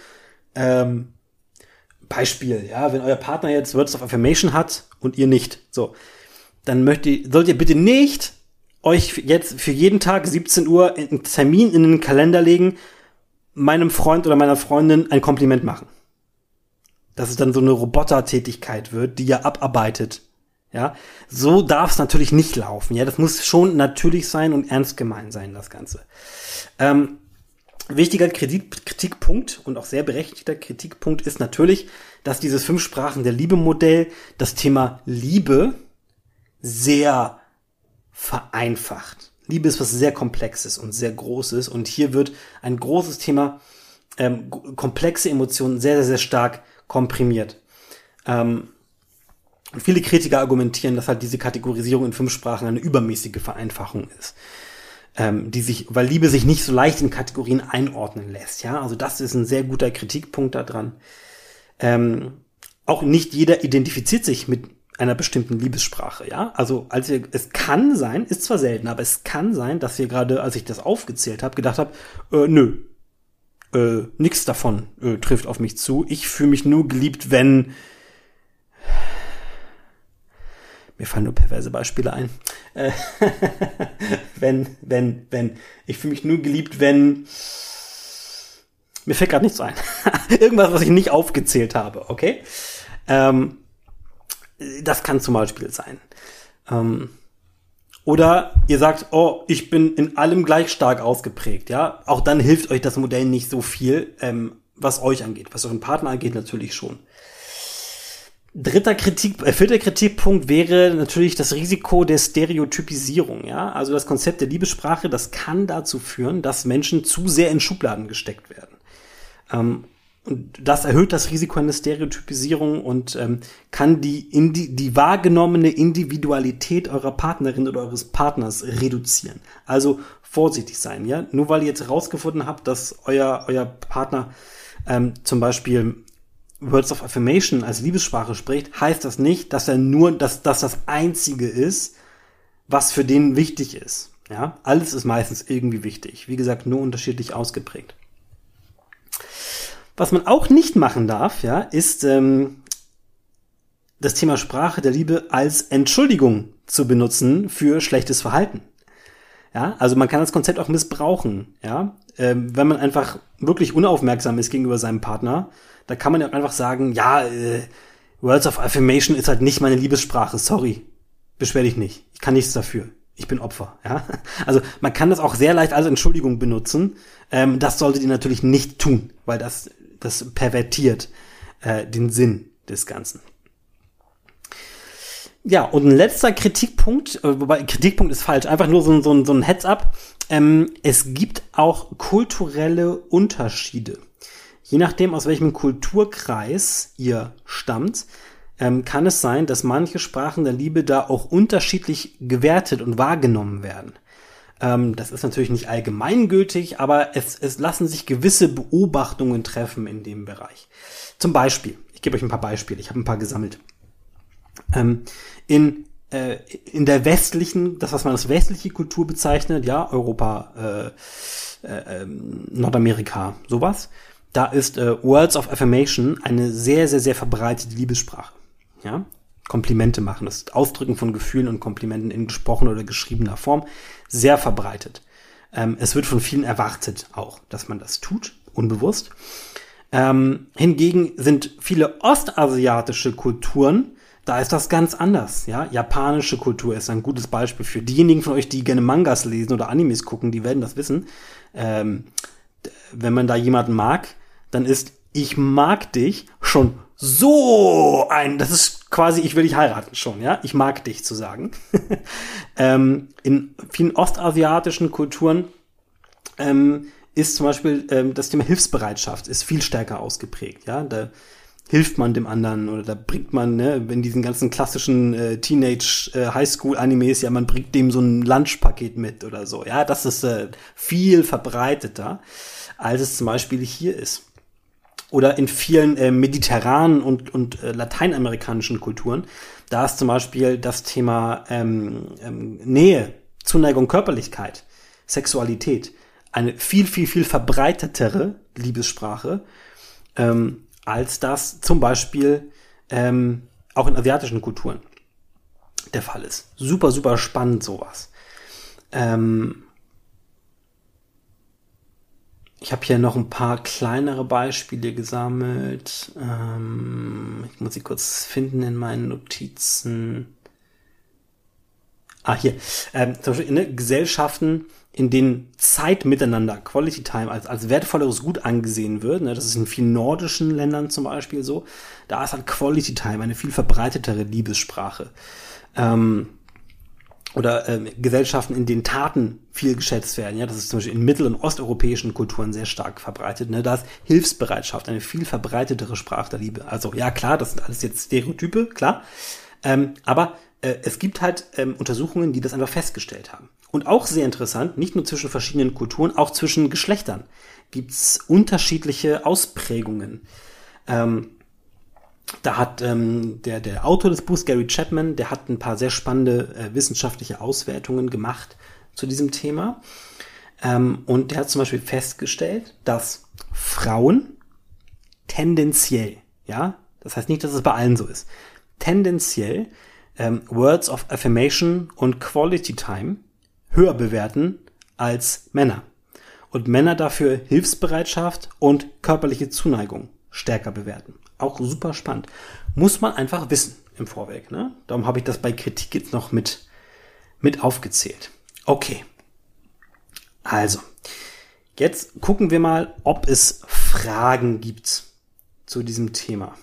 ähm, Beispiel, ja, wenn euer Partner jetzt Words of Affirmation hat und ihr nicht, so, dann möchte, sollt ihr bitte nicht euch jetzt für jeden Tag 17 Uhr einen Termin in den Kalender legen, meinem Freund oder meiner Freundin ein Kompliment machen. Dass es dann so eine Robotertätigkeit wird, die ihr abarbeitet ja, so darf es natürlich nicht laufen. Ja, das muss schon natürlich sein und ernst gemeint sein, das Ganze. Ähm, wichtiger Kritik Kritikpunkt und auch sehr berechtigter Kritikpunkt ist natürlich, dass dieses fünf Sprachen der Liebe Modell das Thema Liebe sehr vereinfacht. Liebe ist was sehr komplexes und sehr großes und hier wird ein großes Thema ähm, komplexe Emotionen sehr, sehr, sehr stark komprimiert. Ähm, viele Kritiker argumentieren, dass halt diese Kategorisierung in fünf Sprachen eine übermäßige Vereinfachung ist. Ähm, die sich, weil Liebe sich nicht so leicht in Kategorien einordnen lässt, ja. Also das ist ein sehr guter Kritikpunkt daran. Ähm, auch nicht jeder identifiziert sich mit einer bestimmten Liebessprache, ja. Also als wir, es kann sein, ist zwar selten, aber es kann sein, dass wir gerade, als ich das aufgezählt habe, gedacht habe, äh, nö, äh, nichts davon äh, trifft auf mich zu. Ich fühle mich nur geliebt, wenn mir fallen nur perverse Beispiele ein. Äh, *laughs* wenn, wenn, wenn. Ich fühle mich nur geliebt, wenn. Mir fällt gerade nichts ein. *laughs* Irgendwas, was ich nicht aufgezählt habe, okay? Ähm, das kann zum Beispiel sein. Ähm, oder ihr sagt, oh, ich bin in allem gleich stark ausgeprägt, ja. Auch dann hilft euch das Modell nicht so viel, ähm, was euch angeht. Was euren Partner angeht, natürlich schon. Dritter Kritik, äh, vierter Kritikpunkt wäre natürlich das Risiko der Stereotypisierung, ja. Also das Konzept der Liebessprache, das kann dazu führen, dass Menschen zu sehr in Schubladen gesteckt werden. Ähm, und das erhöht das Risiko einer Stereotypisierung und ähm, kann die, indi die wahrgenommene Individualität eurer Partnerin oder eures Partners reduzieren. Also vorsichtig sein, ja. Nur weil ihr jetzt herausgefunden habt, dass euer, euer Partner ähm, zum Beispiel Words of Affirmation als Liebessprache spricht, heißt das nicht, dass er nur, dass, dass das einzige ist, was für den wichtig ist. Ja, alles ist meistens irgendwie wichtig. Wie gesagt, nur unterschiedlich ausgeprägt. Was man auch nicht machen darf, ja, ist ähm, das Thema Sprache der Liebe als Entschuldigung zu benutzen für schlechtes Verhalten. Ja, also man kann das Konzept auch missbrauchen, ja. Ähm, wenn man einfach wirklich unaufmerksam ist gegenüber seinem Partner, da kann man ja einfach sagen, ja, äh, Words of Affirmation ist halt nicht meine Liebessprache, sorry. Beschwer dich nicht. Ich kann nichts dafür. Ich bin Opfer, ja. *laughs* Also man kann das auch sehr leicht als Entschuldigung benutzen. Ähm, das solltet ihr natürlich nicht tun, weil das das pervertiert äh, den Sinn des Ganzen. Ja, und ein letzter Kritikpunkt, äh, wobei Kritikpunkt ist falsch, einfach nur so, so, so ein Heads-up. Ähm, es gibt auch kulturelle Unterschiede. Je nachdem, aus welchem Kulturkreis ihr stammt, ähm, kann es sein, dass manche Sprachen der Liebe da auch unterschiedlich gewertet und wahrgenommen werden. Ähm, das ist natürlich nicht allgemeingültig, aber es, es lassen sich gewisse Beobachtungen treffen in dem Bereich. Zum Beispiel, ich gebe euch ein paar Beispiele, ich habe ein paar gesammelt. Ähm, in äh, in der westlichen, das was man als westliche Kultur bezeichnet, ja, Europa, äh, äh, ähm, Nordamerika, sowas, da ist äh, Words of Affirmation eine sehr, sehr, sehr verbreitete Liebessprache. Ja, Komplimente machen, das Ausdrücken von Gefühlen und Komplimenten in gesprochener oder geschriebener Form, sehr verbreitet. Ähm, es wird von vielen erwartet auch, dass man das tut, unbewusst. Ähm, hingegen sind viele ostasiatische Kulturen, da ist das ganz anders. Ja, japanische Kultur ist ein gutes Beispiel für diejenigen von euch, die gerne Mangas lesen oder Animes gucken, die werden das wissen. Ähm, wenn man da jemanden mag, dann ist ich mag dich schon so ein, das ist quasi, ich will dich heiraten schon, ja, ich mag dich zu sagen. *laughs* ähm, in vielen ostasiatischen Kulturen ähm, ist zum Beispiel ähm, das Thema Hilfsbereitschaft ist viel stärker ausgeprägt, ja, da hilft man dem anderen oder da bringt man, ne, in diesen ganzen klassischen äh, Teenage äh, Highschool Animes, ja, man bringt dem so ein Lunchpaket mit oder so, ja, das ist äh, viel verbreiteter, als es zum Beispiel hier ist oder in vielen äh, mediterranen und, und äh, lateinamerikanischen Kulturen. Da ist zum Beispiel das Thema ähm, ähm, Nähe, Zuneigung, Körperlichkeit, Sexualität eine viel, viel, viel verbreitetere Liebessprache, ähm, als das zum Beispiel ähm, auch in asiatischen Kulturen der Fall ist. Super, super spannend sowas. Ähm, ich habe hier noch ein paar kleinere Beispiele gesammelt. Ähm, ich muss sie kurz finden in meinen Notizen. Ah, hier. Ähm, zum Beispiel ne, Gesellschaften, in denen Zeit miteinander, Quality Time, als, als wertvolleres Gut angesehen wird. Ne, das ist in vielen nordischen Ländern zum Beispiel so. Da ist halt Quality Time eine viel verbreitetere Liebessprache. Ähm, oder äh, Gesellschaften, in denen Taten viel geschätzt werden. Ja, das ist zum Beispiel in mittel- und osteuropäischen Kulturen sehr stark verbreitet. Ne? Da ist Hilfsbereitschaft eine viel verbreitetere Sprache der Liebe. Also ja, klar, das sind alles jetzt Stereotype, klar. Ähm, aber äh, es gibt halt ähm, Untersuchungen, die das einfach festgestellt haben. Und auch sehr interessant, nicht nur zwischen verschiedenen Kulturen, auch zwischen Geschlechtern gibt's unterschiedliche Ausprägungen. Ähm, da hat ähm, der, der Autor des Buchs, Gary Chapman, der hat ein paar sehr spannende äh, wissenschaftliche Auswertungen gemacht zu diesem Thema. Ähm, und der hat zum Beispiel festgestellt, dass Frauen tendenziell, ja, das heißt nicht, dass es bei allen so ist, tendenziell ähm, Words of Affirmation und Quality Time höher bewerten als Männer. Und Männer dafür Hilfsbereitschaft und körperliche Zuneigung stärker bewerten. Auch super spannend. Muss man einfach wissen. im Vorweg. Ne? Darum habe ich das bei Kritik jetzt noch mit, mit aufgezählt. Okay. Also, jetzt gucken wir mal, ob es Fragen gibt zu diesem Thema.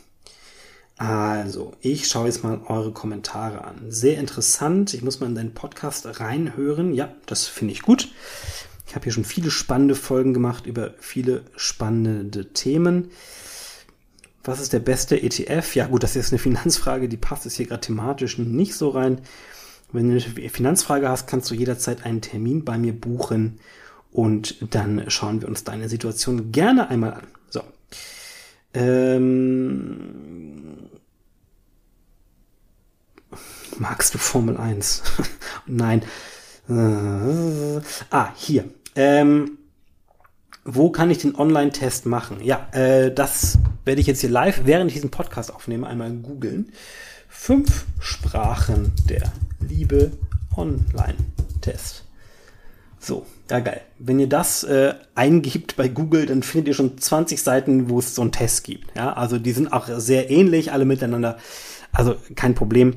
Also, ich schaue jetzt mal eure Kommentare an. Sehr interessant. Ich muss mal in deinen Podcast reinhören. Ja, das finde ich gut. Ich habe hier schon viele spannende Folgen gemacht über viele spannende Themen. Was ist der beste ETF? Ja gut, das ist eine *laughs* Finanzfrage, die passt jetzt hier gerade thematisch nicht so rein. Wenn du eine Finanzfrage hast, kannst du jederzeit einen Termin bei mir buchen und dann schauen wir uns deine Situation gerne einmal an. So. Ähm, magst du Formel 1? *laughs* Nein. Äh, ah, hier. Ähm, wo kann ich den Online-Test machen? Ja, äh, das werde ich jetzt hier live, während ich diesen Podcast aufnehme, einmal googeln. Fünf Sprachen der Liebe Online-Test. So, ja geil. Wenn ihr das äh, eingibt bei Google, dann findet ihr schon 20 Seiten, wo es so einen Test gibt. Ja, also die sind auch sehr ähnlich, alle miteinander. Also kein Problem.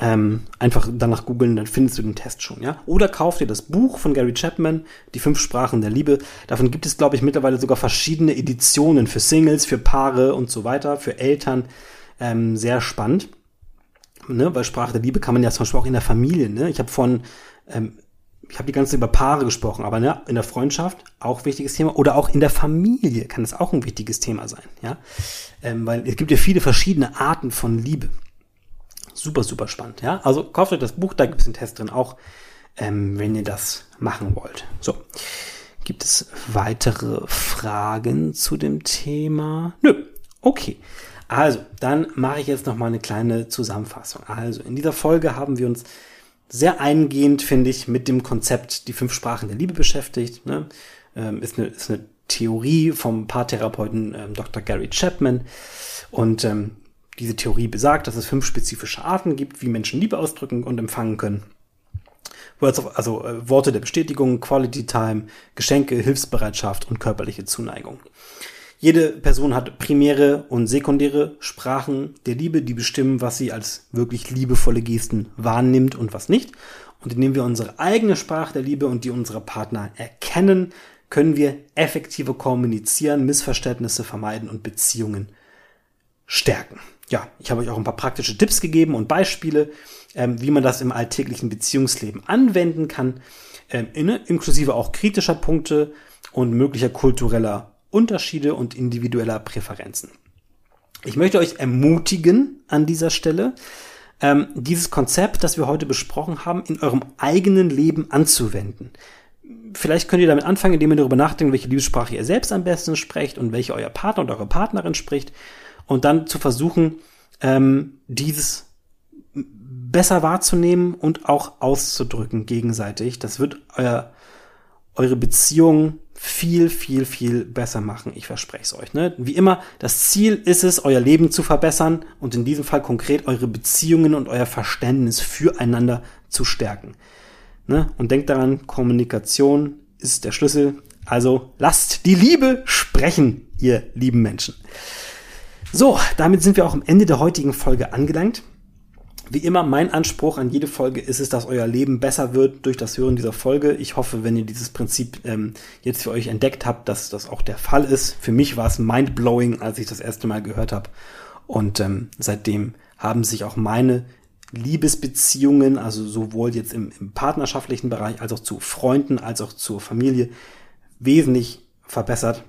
Ähm, einfach danach googeln, dann findest du den Test schon, ja. Oder kauf dir das Buch von Gary Chapman, die fünf Sprachen der Liebe. Davon gibt es, glaube ich, mittlerweile sogar verschiedene Editionen für Singles, für Paare und so weiter, für Eltern. Ähm, sehr spannend. Ne? Weil Sprache der Liebe kann man ja zum Beispiel auch in der Familie. Ne? Ich habe von, ähm, ich habe die ganze Zeit über Paare gesprochen, aber ne, in der Freundschaft auch wichtiges Thema oder auch in der Familie kann es auch ein wichtiges Thema sein, ja, ähm, weil es gibt ja viele verschiedene Arten von Liebe. Super, super spannend. Ja? Also kauft euch das Buch, da gibt es einen Test drin auch, ähm, wenn ihr das machen wollt. So. Gibt es weitere Fragen zu dem Thema? Nö. Okay. Also, dann mache ich jetzt noch mal eine kleine Zusammenfassung. Also, in dieser Folge haben wir uns sehr eingehend, finde ich, mit dem Konzept die fünf Sprachen der Liebe beschäftigt. Ne? Ähm, ist, eine, ist eine Theorie vom Paartherapeuten ähm, Dr. Gary Chapman. Und ähm, diese Theorie besagt, dass es fünf spezifische Arten gibt, wie Menschen Liebe ausdrücken und empfangen können. Also äh, Worte der Bestätigung, Quality Time, Geschenke, Hilfsbereitschaft und körperliche Zuneigung. Jede Person hat primäre und sekundäre Sprachen der Liebe, die bestimmen, was sie als wirklich liebevolle Gesten wahrnimmt und was nicht. Und indem wir unsere eigene Sprache der Liebe und die unserer Partner erkennen, können wir effektiver kommunizieren, Missverständnisse vermeiden und Beziehungen stärken ja, ich habe euch auch ein paar praktische Tipps gegeben und Beispiele, ähm, wie man das im alltäglichen Beziehungsleben anwenden kann, ähm, in, inklusive auch kritischer Punkte und möglicher kultureller Unterschiede und individueller Präferenzen. Ich möchte euch ermutigen an dieser Stelle, ähm, dieses Konzept, das wir heute besprochen haben, in eurem eigenen Leben anzuwenden. Vielleicht könnt ihr damit anfangen, indem ihr darüber nachdenkt, welche Liebessprache ihr selbst am besten sprecht und welche euer Partner oder eure Partnerin spricht und dann zu versuchen, ähm, dieses besser wahrzunehmen und auch auszudrücken gegenseitig. Das wird euer, eure Beziehung viel, viel, viel besser machen. Ich verspreche es euch. Ne? Wie immer, das Ziel ist es, euer Leben zu verbessern und in diesem Fall konkret eure Beziehungen und euer Verständnis füreinander zu stärken. Ne? Und denkt daran, Kommunikation ist der Schlüssel. Also lasst die Liebe sprechen, ihr lieben Menschen. So, damit sind wir auch am Ende der heutigen Folge angelangt. Wie immer, mein Anspruch an jede Folge ist es, dass euer Leben besser wird durch das Hören dieser Folge. Ich hoffe, wenn ihr dieses Prinzip ähm, jetzt für euch entdeckt habt, dass das auch der Fall ist. Für mich war es mindblowing, als ich das erste Mal gehört habe. Und ähm, seitdem haben sich auch meine Liebesbeziehungen, also sowohl jetzt im, im partnerschaftlichen Bereich als auch zu Freunden, als auch zur Familie, wesentlich verbessert.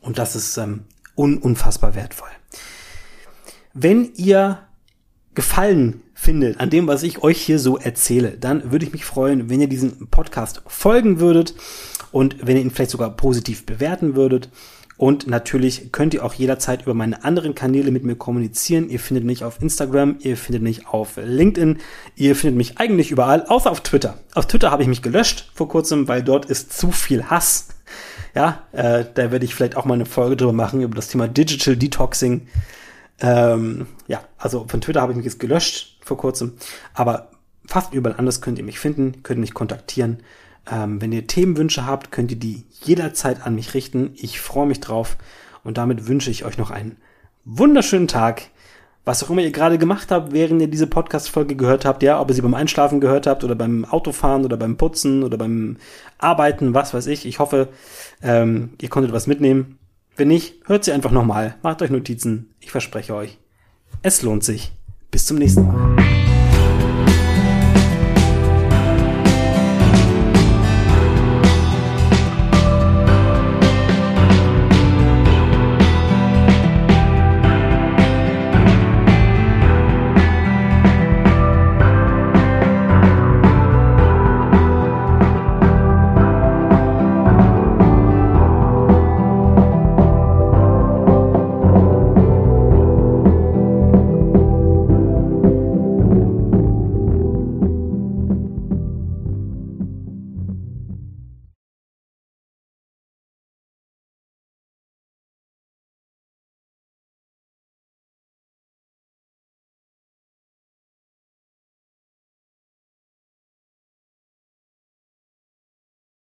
Und das ist ähm, un unfassbar wertvoll. Wenn ihr Gefallen findet an dem, was ich euch hier so erzähle, dann würde ich mich freuen, wenn ihr diesen Podcast folgen würdet und wenn ihr ihn vielleicht sogar positiv bewerten würdet. Und natürlich könnt ihr auch jederzeit über meine anderen Kanäle mit mir kommunizieren. Ihr findet mich auf Instagram, ihr findet mich auf LinkedIn, ihr findet mich eigentlich überall, außer auf Twitter. Auf Twitter habe ich mich gelöscht vor kurzem, weil dort ist zu viel Hass. Ja, äh, da werde ich vielleicht auch mal eine Folge drüber machen, über das Thema Digital Detoxing. Ähm, ja, also von Twitter habe ich mich jetzt gelöscht vor kurzem, aber fast überall anders könnt ihr mich finden, könnt mich kontaktieren. Ähm, wenn ihr Themenwünsche habt, könnt ihr die jederzeit an mich richten. Ich freue mich drauf und damit wünsche ich euch noch einen wunderschönen Tag. Was auch immer ihr gerade gemacht habt, während ihr diese Podcast-Folge gehört habt, ja, ob ihr sie beim Einschlafen gehört habt oder beim Autofahren oder beim Putzen oder beim Arbeiten, was weiß ich. Ich hoffe, ähm, ihr konntet was mitnehmen. Wenn nicht, hört sie einfach nochmal. Macht euch Notizen. Ich verspreche euch, es lohnt sich. Bis zum nächsten Mal.